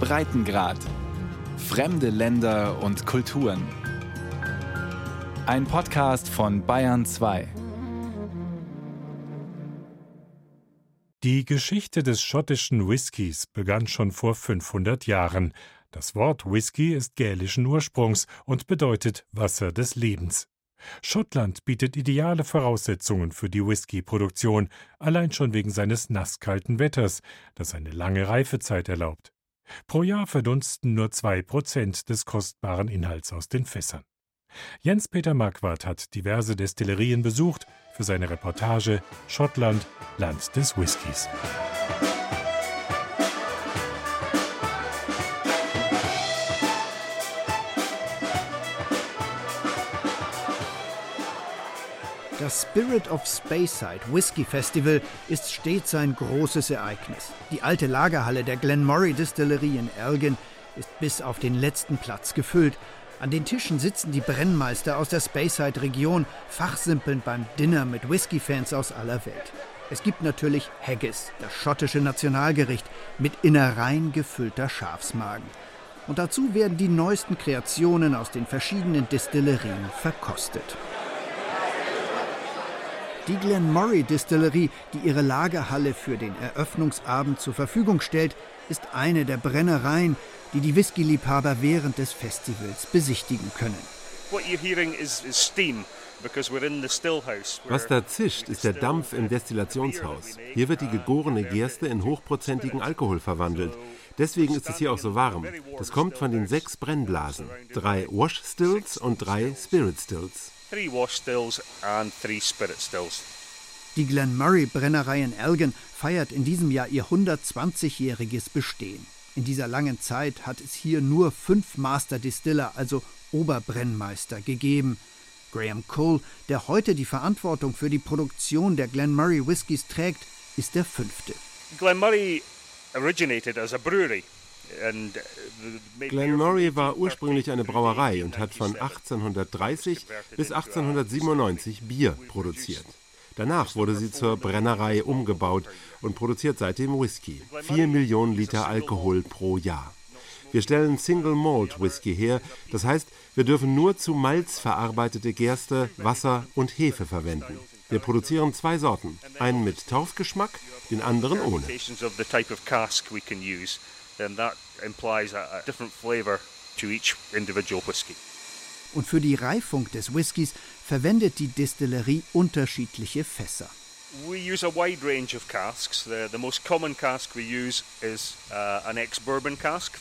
Breitengrad. Fremde Länder und Kulturen. Ein Podcast von Bayern 2. Die Geschichte des schottischen Whiskys begann schon vor 500 Jahren. Das Wort Whisky ist gälischen Ursprungs und bedeutet Wasser des Lebens. Schottland bietet ideale Voraussetzungen für die Whisky-Produktion, allein schon wegen seines nasskalten Wetters, das eine lange Reifezeit erlaubt. Pro Jahr verdunsten nur zwei Prozent des kostbaren Inhalts aus den Fässern. Jens-Peter Marquardt hat diverse Destillerien besucht für seine Reportage Schottland, Land des Whiskys. Das Spirit of Speyside Whisky Festival ist stets ein großes Ereignis. Die alte Lagerhalle der Glenmory Distillerie in Elgin ist bis auf den letzten Platz gefüllt. An den Tischen sitzen die Brennmeister aus der Speyside-Region, fachsimpeln beim Dinner mit Whisky-Fans aus aller Welt. Es gibt natürlich Haggis, das schottische Nationalgericht, mit Innereien gefüllter Schafsmagen. Und dazu werden die neuesten Kreationen aus den verschiedenen Distillerien verkostet. Die Glenmory Distillerie, die ihre Lagerhalle für den Eröffnungsabend zur Verfügung stellt, ist eine der Brennereien, die die Whisky-Liebhaber während des Festivals besichtigen können. Was da zischt, ist der Dampf im Destillationshaus. Hier wird die gegorene Gerste in hochprozentigen Alkohol verwandelt. Deswegen ist es hier auch so warm. Das kommt von den sechs Brennblasen. Drei Wash Stills und drei Spirit Stills three wash stills and three spirit stills. Die Glenmurray Brennerei in Elgin feiert in diesem Jahr ihr 120-jähriges Bestehen. In dieser langen Zeit hat es hier nur fünf Master Distiller, also Oberbrennmeister, gegeben. Graham Cole, der heute die Verantwortung für die Produktion der Glenmurray Whiskys trägt, ist der fünfte. Glenmurray originated as a brewery Glenmory war ursprünglich eine Brauerei und hat von 1830 bis 1897 Bier produziert. Danach wurde sie zur Brennerei umgebaut und produziert seitdem Whisky. Vier Millionen Liter Alkohol pro Jahr. Wir stellen Single Malt Whisky her, das heißt, wir dürfen nur zu Malz verarbeitete Gerste, Wasser und Hefe verwenden. Wir produzieren zwei Sorten, einen mit Taufgeschmack, den anderen ohne then that implies a, a different flavor to each individual whiskey. Und für die Reifung des Whiskys verwendet die Distillerie unterschiedliche Fässer. We use a wide range of casks. The, the most common cask we use is uh, an ex-bourbon cask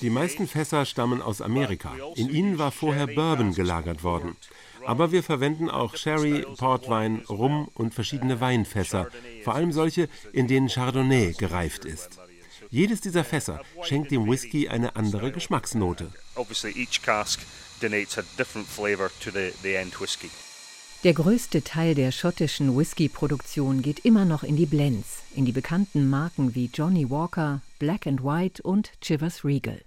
die meisten Fässer stammen aus Amerika. Also In ihnen war vorher Bourbon gelagert worden. Aber wir verwenden auch Sherry, Portwein, Rum und verschiedene Weinfässer, vor allem solche, in denen Chardonnay gereift ist. Jedes dieser Fässer schenkt dem Whisky eine andere Geschmacksnote. Der größte Teil der schottischen Whisky-Produktion geht immer noch in die Blends, in die bekannten Marken wie Johnny Walker, Black and White und Chivers Regal.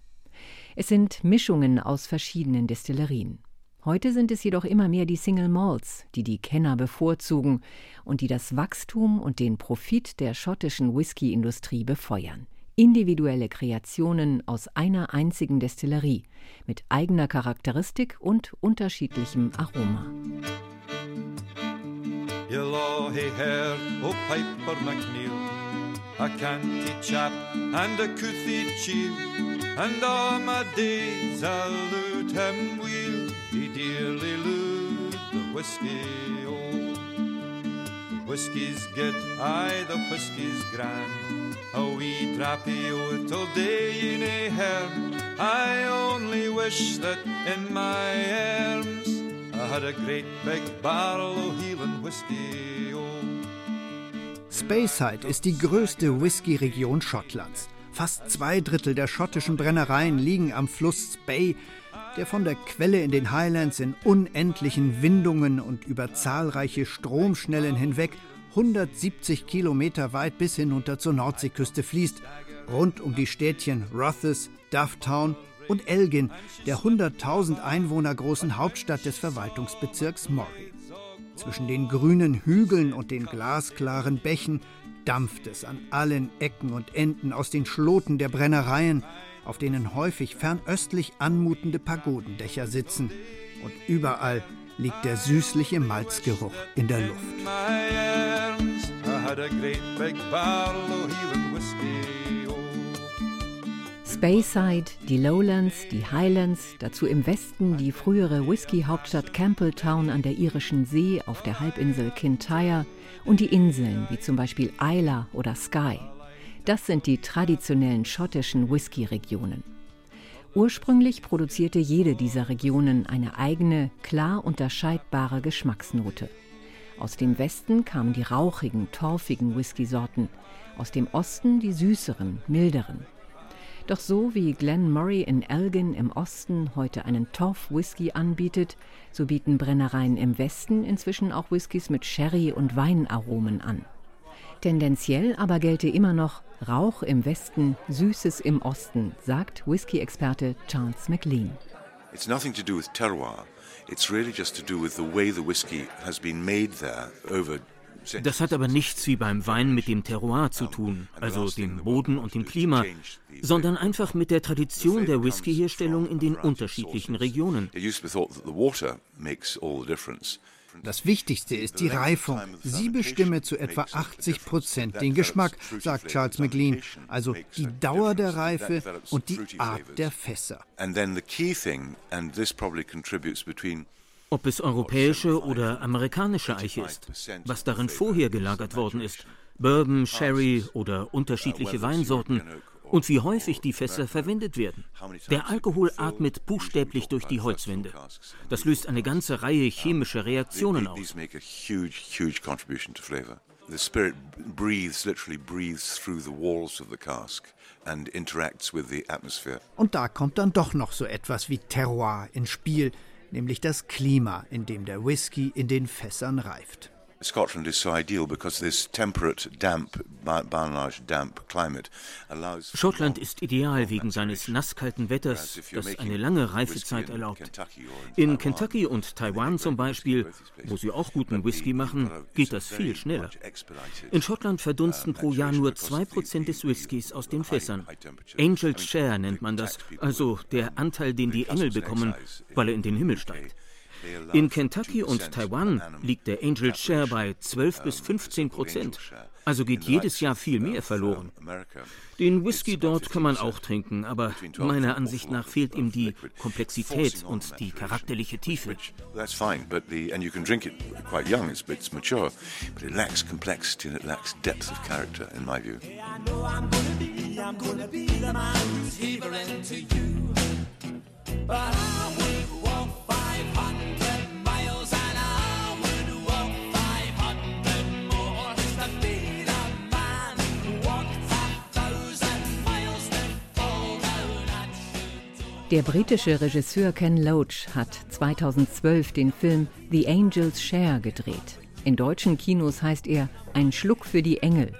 Es sind Mischungen aus verschiedenen Destillerien. Heute sind es jedoch immer mehr die Single Malts, die die Kenner bevorzugen und die das Wachstum und den Profit der schottischen Whisky-Industrie befeuern individuelle Kreationen aus einer einzigen Destillerie mit eigener Charakteristik und unterschiedlichem Aroma. Whiskey's good, aye, the whiskey's grand. A wee drappy little day in a herm. I only wish that in my arms I had a great big barrel of Healing whiskey. Oh. Speyside ist die größte Whisky-Region Schottlands. Fast zwei Drittel der schottischen Brennereien liegen am Fluss Spey, der von der Quelle in den Highlands in unendlichen Windungen und über zahlreiche Stromschnellen hinweg 170 Kilometer weit bis hinunter zur Nordseeküste fließt, rund um die Städtchen Rothes, Dufftown und Elgin, der 100.000 Einwohner großen Hauptstadt des Verwaltungsbezirks Moray. Zwischen den grünen Hügeln und den glasklaren Bächen dampft es an allen Ecken und Enden aus den Schloten der Brennereien, auf denen häufig fernöstlich anmutende Pagodendächer sitzen. Und überall liegt der süßliche Malzgeruch in der Luft. Speyside, die Lowlands, die Highlands, dazu im Westen die frühere Whisky-Hauptstadt Campbelltown an der irischen See auf der Halbinsel Kintyre und die Inseln wie zum Beispiel Isla oder Skye. Das sind die traditionellen schottischen Whisky-Regionen. Ursprünglich produzierte jede dieser Regionen eine eigene, klar unterscheidbare Geschmacksnote. Aus dem Westen kamen die rauchigen, torfigen Whisky-Sorten, aus dem Osten die süßeren, milderen. Doch so wie Glen Murray in Elgin im Osten heute einen Torf-Whisky anbietet, so bieten Brennereien im Westen inzwischen auch Whiskys mit Sherry- und Weinaromen an. Tendenziell aber gelte immer noch Rauch im Westen, Süßes im Osten, sagt Whisky-Experte Charles McLean. It's nothing to do with terroir. It's really just to do with the way the whiskey has been made there over das hat aber nichts wie beim Wein mit dem Terroir zu tun, also dem Boden und dem Klima, sondern einfach mit der Tradition der Whiskyherstellung in den unterschiedlichen Regionen. Das Wichtigste ist die Reifung. Sie bestimme zu etwa 80 Prozent den Geschmack, sagt Charles McLean, also die Dauer der Reife und die Art der Fässer. Ob es europäische oder amerikanische Eiche ist, was darin vorher gelagert worden ist, Bourbon, Sherry oder unterschiedliche Weinsorten und wie häufig die Fässer verwendet werden. Der Alkohol atmet buchstäblich durch die Holzwände. Das löst eine ganze Reihe chemischer Reaktionen aus. The spirit breathes, literally breathes through the walls of the cask and interacts with the atmosphere. Und da kommt dann doch noch so etwas wie Terroir ins Spiel, nämlich das Klima, in dem der Whisky in den Fässern reift. Scotland is so ideal because this temperate, damp, by and large damp climate allows Schottland ist ideal wegen seines nasskalten Wetters, das eine lange Reifezeit erlaubt. In Kentucky und Taiwan zum Beispiel, wo sie auch guten Whisky machen, geht das viel schneller. In Schottland verdunsten pro Jahr nur 2% des Whiskys aus den Fässern. Angel's Share nennt man das, also der Anteil, den die Engel bekommen, weil er in den Himmel steigt. In Kentucky und Taiwan liegt der Angel Share bei 12 bis 15 Prozent. Also geht jedes Jahr viel mehr verloren. Den Whisky dort kann man auch trinken, aber meiner Ansicht nach fehlt ihm die Komplexität und die charakterliche Tiefe. That's fine, but the and you can drink it quite young. It's it's mature, but it lacks complexity and it lacks depth of character, in my view. But I 500 Der britische Regisseur Ken Loach hat 2012 den Film The Angel's Share gedreht. In deutschen Kinos heißt er Ein Schluck für die Engel.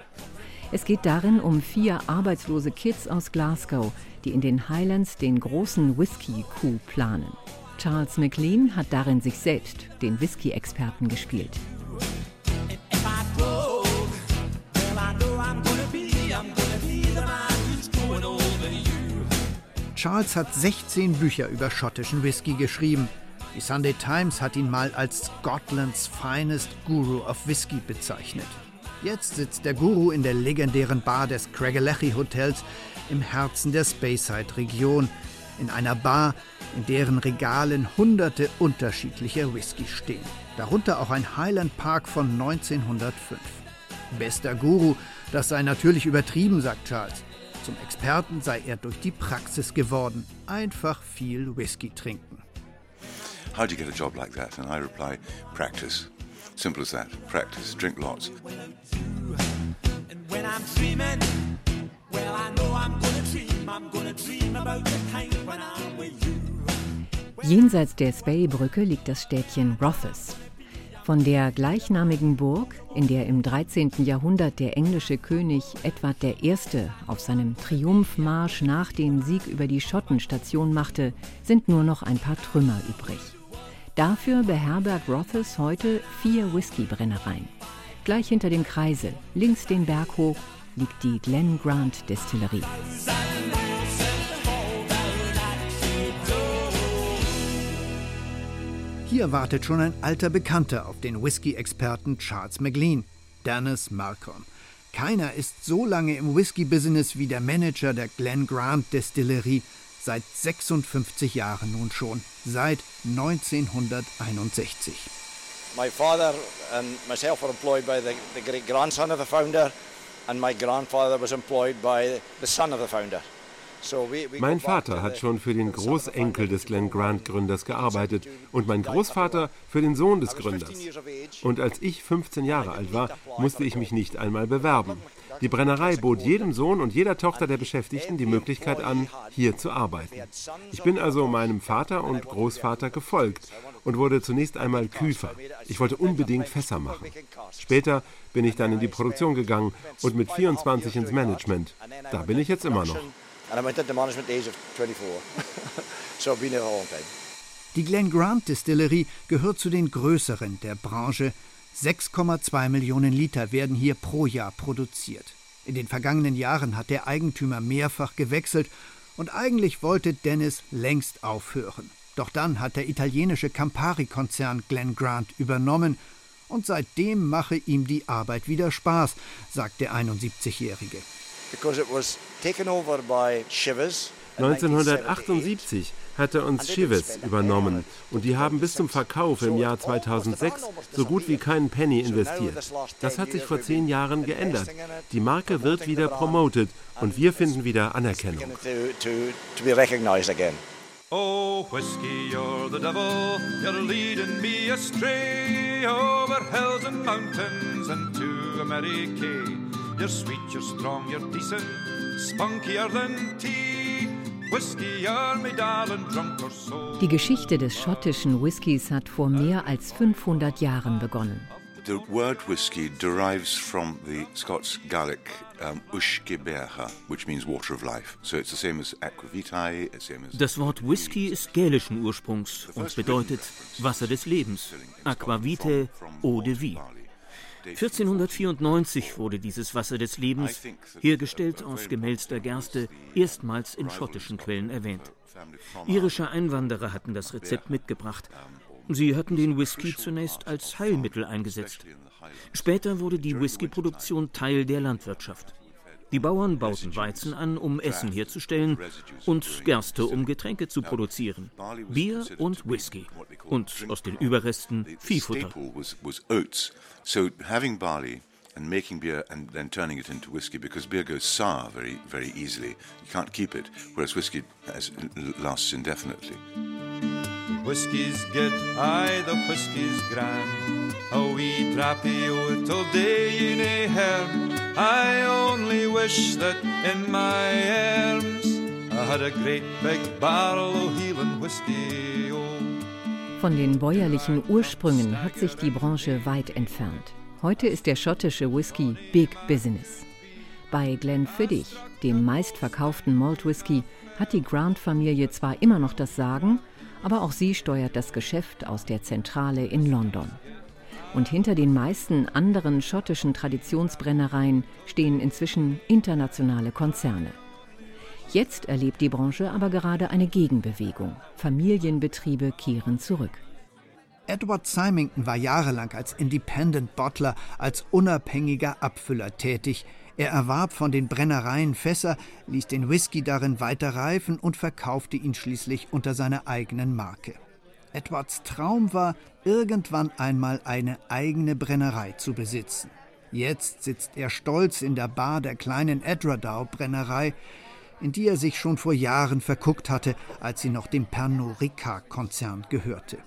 Es geht darin um vier arbeitslose Kids aus Glasgow, die in den Highlands den großen Whisky-Coup planen. Charles McLean hat darin sich selbst, den Whisky-Experten, gespielt. Charles hat 16 Bücher über schottischen Whisky geschrieben. Die Sunday Times hat ihn mal als Scotlands finest Guru of Whisky bezeichnet. Jetzt sitzt der Guru in der legendären Bar des Craigellachie Hotels im Herzen der Speyside-Region, in einer Bar, in deren Regalen hunderte unterschiedlicher Whisky stehen. Darunter auch ein Highland Park von 1905. Bester Guru, das sei natürlich übertrieben, sagt Charles. Zum Experten sei er durch die Praxis geworden. Einfach viel Whisky trinken. How do you get a job like that? And I reply, practice. Simple as that. Practice. Drink lots. Jenseits der Spey-Brücke liegt das Städtchen Rothes. Von der gleichnamigen Burg, in der im 13. Jahrhundert der englische König Edward I. auf seinem Triumphmarsch nach dem Sieg über die Schotten Station machte, sind nur noch ein paar Trümmer übrig. Dafür beherbergt Rothes heute vier Whiskybrennereien. Gleich hinter dem Kreisel, links den Berg hoch, liegt die Glen Grant Destillerie. Hier wartet schon ein alter Bekannter auf den Whisky-Experten Charles McLean, Dennis Malcolm. Keiner ist so lange im Whisky-Business wie der Manager der Glen Grant Destillerie, seit 56 Jahren nun schon, seit 1961. My father and myself were employed by the, the great grandson of the founder, and my grandfather was employed by the son of the founder. Mein Vater hat schon für den Großenkel des Glen Grant Gründers gearbeitet und mein Großvater für den Sohn des Gründers. Und als ich 15 Jahre alt war, musste ich mich nicht einmal bewerben. Die Brennerei bot jedem Sohn und jeder Tochter der Beschäftigten die Möglichkeit an, hier zu arbeiten. Ich bin also meinem Vater und Großvater gefolgt und wurde zunächst einmal Küfer. Ich wollte unbedingt Fässer machen. Später bin ich dann in die Produktion gegangen und mit 24 ins Management. Da bin ich jetzt immer noch. Die Glen Grant Distillerie gehört zu den größeren der Branche 6,2 Millionen Liter werden hier pro Jahr produziert. In den vergangenen Jahren hat der Eigentümer mehrfach gewechselt und eigentlich wollte Dennis längst aufhören. Doch dann hat der italienische Campari-Konzern Glen Grant übernommen und seitdem mache ihm die Arbeit wieder Spaß, sagt der 71-Jährige. 1978 hatte uns Chivas übernommen und die haben bis zum Verkauf im Jahr 2006 so gut wie keinen Penny investiert. Das hat sich vor zehn Jahren geändert. Die Marke wird wieder promoted und wir finden wieder Anerkennung. Oh, whiskey, you're the devil, you're leading me astray over hills and mountains and to America. You're sweet, you're strong, you're decent, spunkier than tea. Die Geschichte des schottischen Whiskys hat vor mehr als 500 Jahren begonnen. The word whiskey derives from the Scots Gaelic um, which means water of life. So it's the same as aquavitae, same as Das Wort Whisky ist gälischen Ursprungs und bedeutet Wasser des Lebens, aquavitae, eau de vie. 1494 wurde dieses Wasser des Lebens, hergestellt aus gemälzter Gerste, erstmals in schottischen Quellen erwähnt. Irische Einwanderer hatten das Rezept mitgebracht. Sie hatten den Whisky zunächst als Heilmittel eingesetzt. Später wurde die Whiskyproduktion Teil der Landwirtschaft. Die Bauern bauten Weizen an, um Essen herzustellen und Gerste, um Getränke zu produzieren. Bier und Whisky. Und aus den Überresten Viehfutter. And lasts indefinitely. Whiskey's good, aye, the whiskey's grand. A wee drappy o' till day in a herm. I only wish that in my arms I had a great big barrel o' Healing whiskey, oh. Von den bäuerlichen Ursprüngen hat sich die Branche weit entfernt. Heute ist der schottische Whisky Big Business. Bei Glenfiddich, dem meistverkauften Malt Whisky, hat die Grant-Familie zwar immer noch das Sagen, aber auch sie steuert das Geschäft aus der Zentrale in London. Und hinter den meisten anderen schottischen Traditionsbrennereien stehen inzwischen internationale Konzerne. Jetzt erlebt die Branche aber gerade eine Gegenbewegung. Familienbetriebe kehren zurück. Edward Symington war jahrelang als Independent Bottler, als unabhängiger Abfüller tätig. Er erwarb von den Brennereien Fässer, ließ den Whisky darin weiter reifen und verkaufte ihn schließlich unter seiner eigenen Marke. Edwards Traum war, irgendwann einmal eine eigene Brennerei zu besitzen. Jetzt sitzt er stolz in der Bar der kleinen Edradow Brennerei, in die er sich schon vor Jahren verguckt hatte, als sie noch dem Pernod Ricard-Konzern gehörte.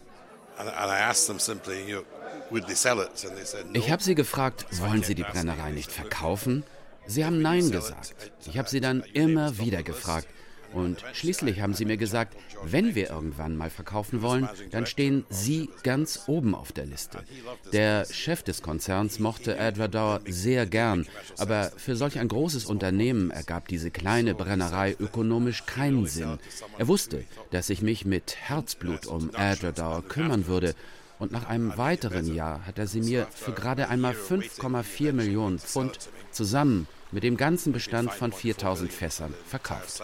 Ich habe sie gefragt, wollen Sie die Brennerei nicht verkaufen? Sie haben Nein gesagt. Ich habe sie dann immer wieder gefragt. Und schließlich haben sie mir gesagt, wenn wir irgendwann mal verkaufen wollen, dann stehen sie ganz oben auf der Liste. Der Chef des Konzerns mochte Edward sehr gern, aber für solch ein großes Unternehmen ergab diese kleine Brennerei ökonomisch keinen Sinn. Er wusste, dass ich mich mit Herzblut um Edward kümmern würde Und nach einem weiteren Jahr hat er sie mir für gerade einmal 5,4 Millionen Pfund zusammen mit dem ganzen Bestand von 4000 Fässern verkauft.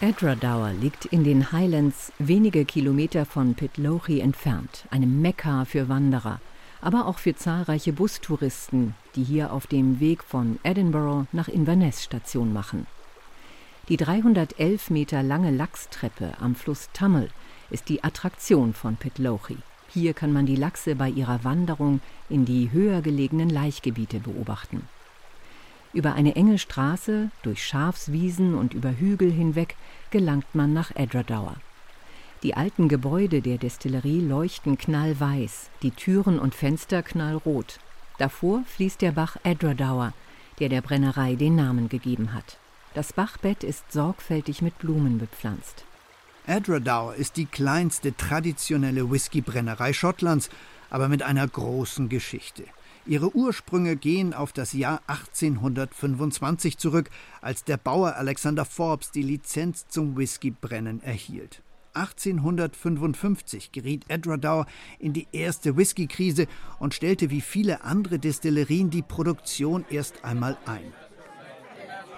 Edradour liegt in den Highlands wenige Kilometer von Pitlochry entfernt, einem Mekka für Wanderer, aber auch für zahlreiche Bustouristen, die hier auf dem Weg von Edinburgh nach Inverness Station machen. Die 311 Meter lange Lachstreppe am Fluss Tummel ist die Attraktion von Pitlochry. Hier kann man die Lachse bei ihrer Wanderung in die höher gelegenen Laichgebiete beobachten. Über eine enge Straße, durch Schafswiesen und über Hügel hinweg gelangt man nach Edradour. Die alten Gebäude der Destillerie leuchten knallweiß, die Türen und Fenster knallrot. Davor fließt der Bach Edradour, der der Brennerei den Namen gegeben hat. Das Bachbett ist sorgfältig mit Blumen bepflanzt. Edradour ist die kleinste traditionelle Whiskybrennerei Schottlands, aber mit einer großen Geschichte. Ihre Ursprünge gehen auf das Jahr 1825 zurück, als der Bauer Alexander Forbes die Lizenz zum Whiskybrennen erhielt. 1855 geriet Edradour in die erste Whiskykrise und stellte wie viele andere Destillerien die Produktion erst einmal ein.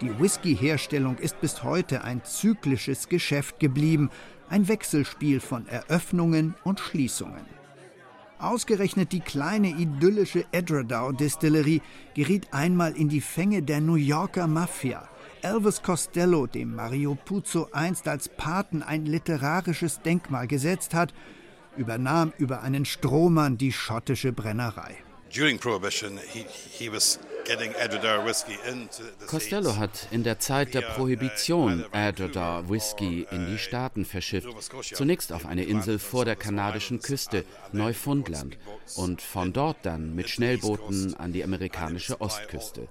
Die Whisky-Herstellung ist bis heute ein zyklisches Geschäft geblieben, ein Wechselspiel von Eröffnungen und Schließungen. Ausgerechnet die kleine idyllische Edradour-Distillerie geriet einmal in die Fänge der New Yorker Mafia. Elvis Costello, dem Mario Puzo einst als Paten ein literarisches Denkmal gesetzt hat, übernahm über einen Strohmann die schottische Brennerei. During Prohibition, he, he was Costello hat in der Zeit der Prohibition Edradour Whisky in die Staaten verschifft. Zunächst auf eine Insel vor der kanadischen Küste, Neufundland, und von dort dann mit Schnellbooten an die amerikanische Ostküste.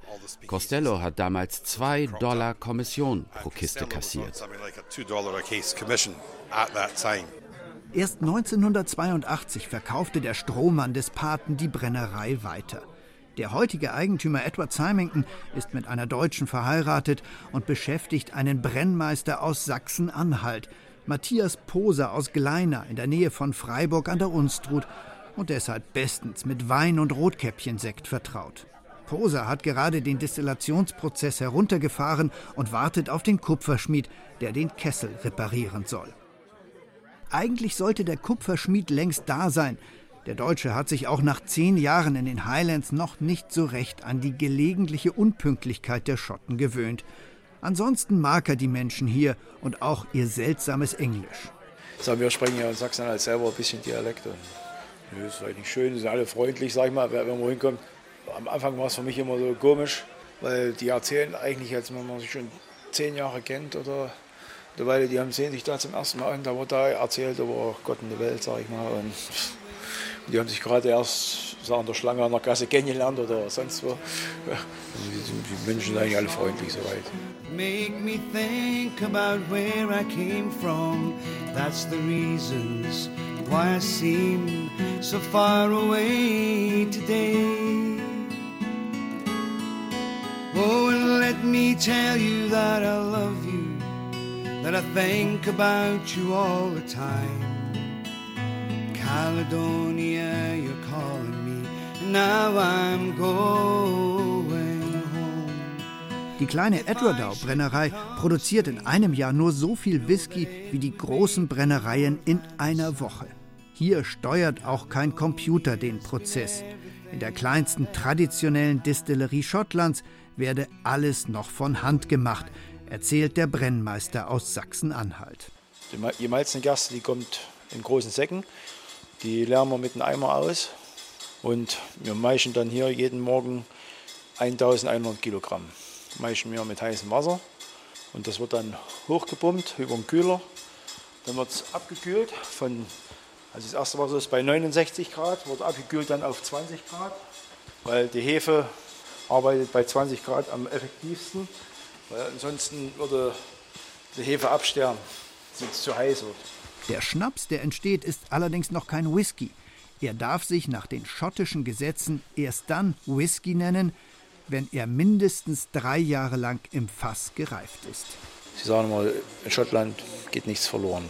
Costello hat damals zwei Dollar Kommission pro Kiste kassiert. Erst 1982 verkaufte der Strohmann des Paten die Brennerei weiter. Der heutige Eigentümer Edward Symington ist mit einer Deutschen verheiratet und beschäftigt einen Brennmeister aus Sachsen-Anhalt, Matthias Poser aus Gleina in der Nähe von Freiburg an der Unstrut und deshalb bestens mit Wein und Rotkäppchensekt vertraut. Poser hat gerade den Destillationsprozess heruntergefahren und wartet auf den Kupferschmied, der den Kessel reparieren soll. Eigentlich sollte der Kupferschmied längst da sein, der Deutsche hat sich auch nach zehn Jahren in den Highlands noch nicht so recht an die gelegentliche Unpünktlichkeit der Schotten gewöhnt. Ansonsten mag er die Menschen hier und auch ihr seltsames Englisch. So, wir sprechen ja in Sachsen halt selber ein bisschen Dialekt. Und das ist eigentlich schön, sind alle freundlich, sag ich mal, wenn man hinkommt. Am Anfang war es für mich immer so komisch, weil die erzählen eigentlich, als wenn man sich schon zehn Jahre kennt oder Weile, die haben sehen sich da zum ersten Mal an, da wurde da erzählt über Gott in der Welt, sag ich mal. Und die haben sich gerade erst so an der Schlange an der Gasse kennengelernt oder sonst wo. Die, die Menschen sind eigentlich alle freundlich soweit. Make me think about where I came from. That's the reasons why I seem so far away today. Oh, and let me tell you that I love you, that I think about you all the time. Caledonia, you're calling me. Now I'm going home. Die kleine Edradour-Brennerei produziert in einem Jahr nur so viel Whisky wie die großen Brennereien in einer Woche. Hier steuert auch kein Computer den Prozess. In der kleinsten traditionellen Distillerie Schottlands werde alles noch von Hand gemacht, erzählt der Brennmeister aus Sachsen-Anhalt. Die Malzengerste, die kommt in großen Säcken die leeren wir mit dem Eimer aus und wir meischen dann hier jeden Morgen 1100 Kilogramm. Meischen wir mit heißem Wasser und das wird dann hochgepumpt über den Kühler. Dann wird es abgekühlt von, also das erste Wasser ist bei 69 Grad, wird abgekühlt dann auf 20 Grad, weil die Hefe arbeitet bei 20 Grad am effektivsten, weil ansonsten würde die Hefe absterben, wenn es zu heiß wird. Der Schnaps, der entsteht, ist allerdings noch kein Whisky. Er darf sich nach den schottischen Gesetzen erst dann Whisky nennen, wenn er mindestens drei Jahre lang im Fass gereift ist. Sie sagen mal, in Schottland geht nichts verloren.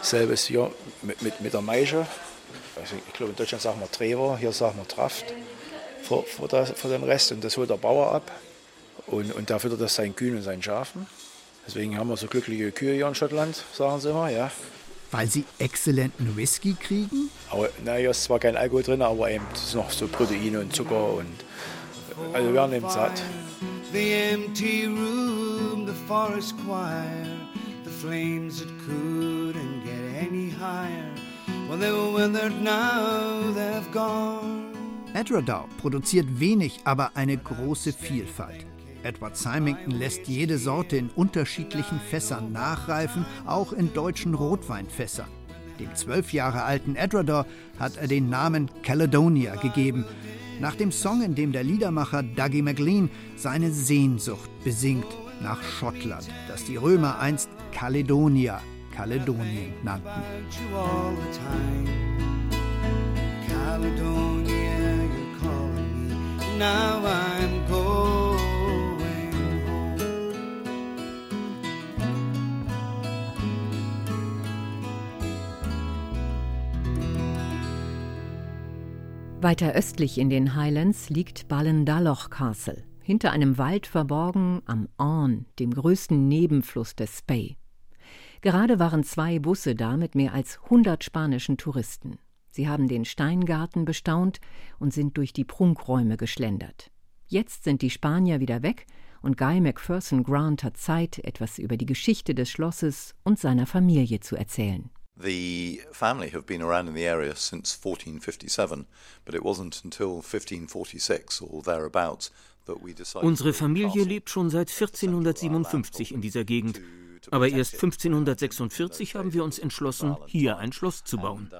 Selbes hier mit, mit, mit der Maische. Also ich glaube, in Deutschland sagen wir Trever, hier sagen wir Traft für, für, das, für den Rest. Und das holt der Bauer ab. Und, und da füttert das seinen Kühen und seinen Schafen. Deswegen haben wir so glückliche Kühe hier in Schottland, sagen sie immer, ja. Weil sie exzellenten Whisky kriegen? Aber naja, ist zwar kein Alkohol drin, aber eben ist noch so Proteine und Zucker und also wir werden eben satt. The empty room, the forest choir, the flames that couldn't get any higher. Well, they were withered now, they've gone. Edradow produziert wenig, aber eine große Vielfalt. Edward Symington lässt jede Sorte in unterschiedlichen Fässern nachreifen, auch in deutschen Rotweinfässern. Dem zwölf Jahre alten Edrador hat er den Namen Caledonia gegeben, nach dem Song, in dem der Liedermacher Dougie MacLean seine Sehnsucht besingt nach Schottland, das die Römer einst Caledonia, Kaledonien nannten. Now I'm going. Weiter östlich in den Highlands liegt Ballendalloch Castle, hinter einem Wald verborgen am Orne, dem größten Nebenfluss des Spey. Gerade waren zwei Busse da mit mehr als 100 spanischen Touristen. Sie haben den Steingarten bestaunt und sind durch die Prunkräume geschlendert. Jetzt sind die Spanier wieder weg und Guy Macpherson Grant hat Zeit, etwas über die Geschichte des Schlosses und seiner Familie zu erzählen. The family have been around in the area since 1457, but it wasn't until 1546 or thereabouts Unsere Familie lebt schon seit 1457 in dieser Gegend. Aber erst 1546 haben wir uns entschlossen, hier ein Schloss zu bauen.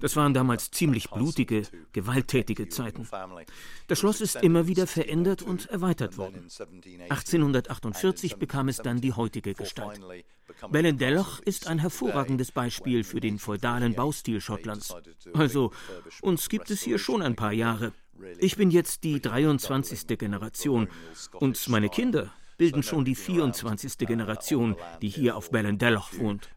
Das waren damals ziemlich blutige, gewalttätige Zeiten. Das Schloss ist immer wieder verändert und erweitert worden. 1848 bekam es dann die heutige Gestalt. Ballindelloch ist ein hervorragendes Beispiel für den feudalen Baustil Schottlands. Also, uns gibt es hier schon ein paar Jahre. Ich bin jetzt die 23. Generation und meine Kinder bilden schon die 24. Generation, die hier auf Ballindelloch wohnt.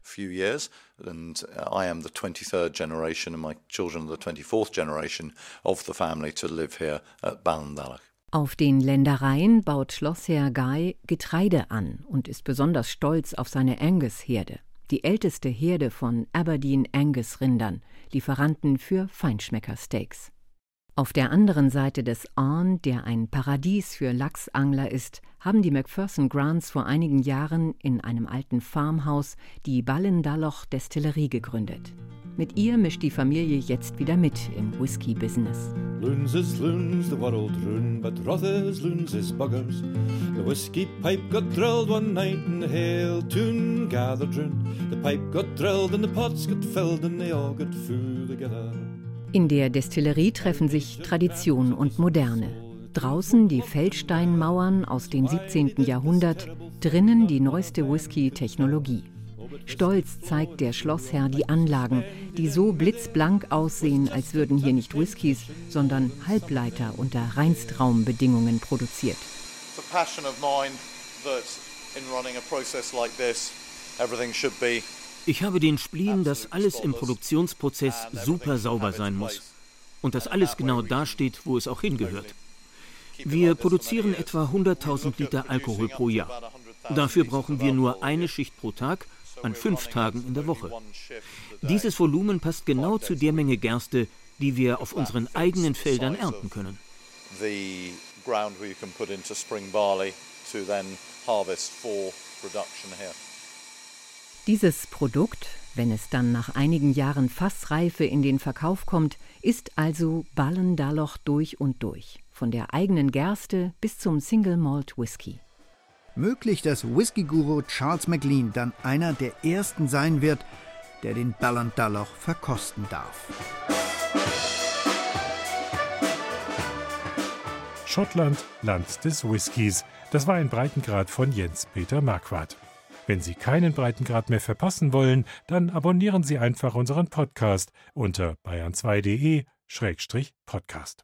And I am the 23rd generation, and my children are the 24th generation of the family to live here at Ballindelloch. Auf den Ländereien baut Schlossherr Guy Getreide an und ist besonders stolz auf seine Angus-Herde, die älteste Herde von Aberdeen Angus-Rindern, Lieferanten für Feinschmecker-Steaks. Auf der anderen Seite des Arn, der ein Paradies für Lachsangler ist, haben die Macpherson Grants vor einigen Jahren in einem alten Farmhaus die Ballindalloch Destillerie gegründet. Mit ihr mischt die Familie jetzt wieder mit im Whisky-Business. Loons is loons, the world rune, but Rothers loons is buggers. The whiskey pipe got drilled one night and the hail tune gathered round. The pipe got drilled and the pots got filled and they all got full together. In der Destillerie treffen sich Tradition und Moderne. Draußen die Feldsteinmauern aus dem 17. Jahrhundert, drinnen die neueste Whisky-Technologie. Stolz zeigt der Schlossherr die Anlagen, die so blitzblank aussehen, als würden hier nicht Whiskys, sondern Halbleiter unter Reinstraumbedingungen produziert. The passion of mine that in running a process like this, everything should be ich habe den Spleen, dass alles im Produktionsprozess super sauber sein muss und dass alles genau dasteht, wo es auch hingehört. Wir produzieren etwa 100.000 Liter Alkohol pro Jahr. Dafür brauchen wir nur eine Schicht pro Tag an fünf Tagen in der Woche. Dieses Volumen passt genau zu der Menge Gerste, die wir auf unseren eigenen Feldern ernten können. The ground where you can put into spring barley to then harvest for production here. Dieses Produkt, wenn es dann nach einigen Jahren Fassreife in den Verkauf kommt, ist also Ballendaloch durch und durch, von der eigenen Gerste bis zum Single Malt Whisky. Möglich, dass Whisky-Guru Charles McLean dann einer der ersten sein wird, der den Ballendaloch verkosten darf. Schottland, Land des Whiskys. Das war ein Breitengrad von Jens Peter Marquardt. Wenn Sie keinen Breitengrad mehr verpassen wollen, dann abonnieren Sie einfach unseren Podcast unter bayern2.de-podcast.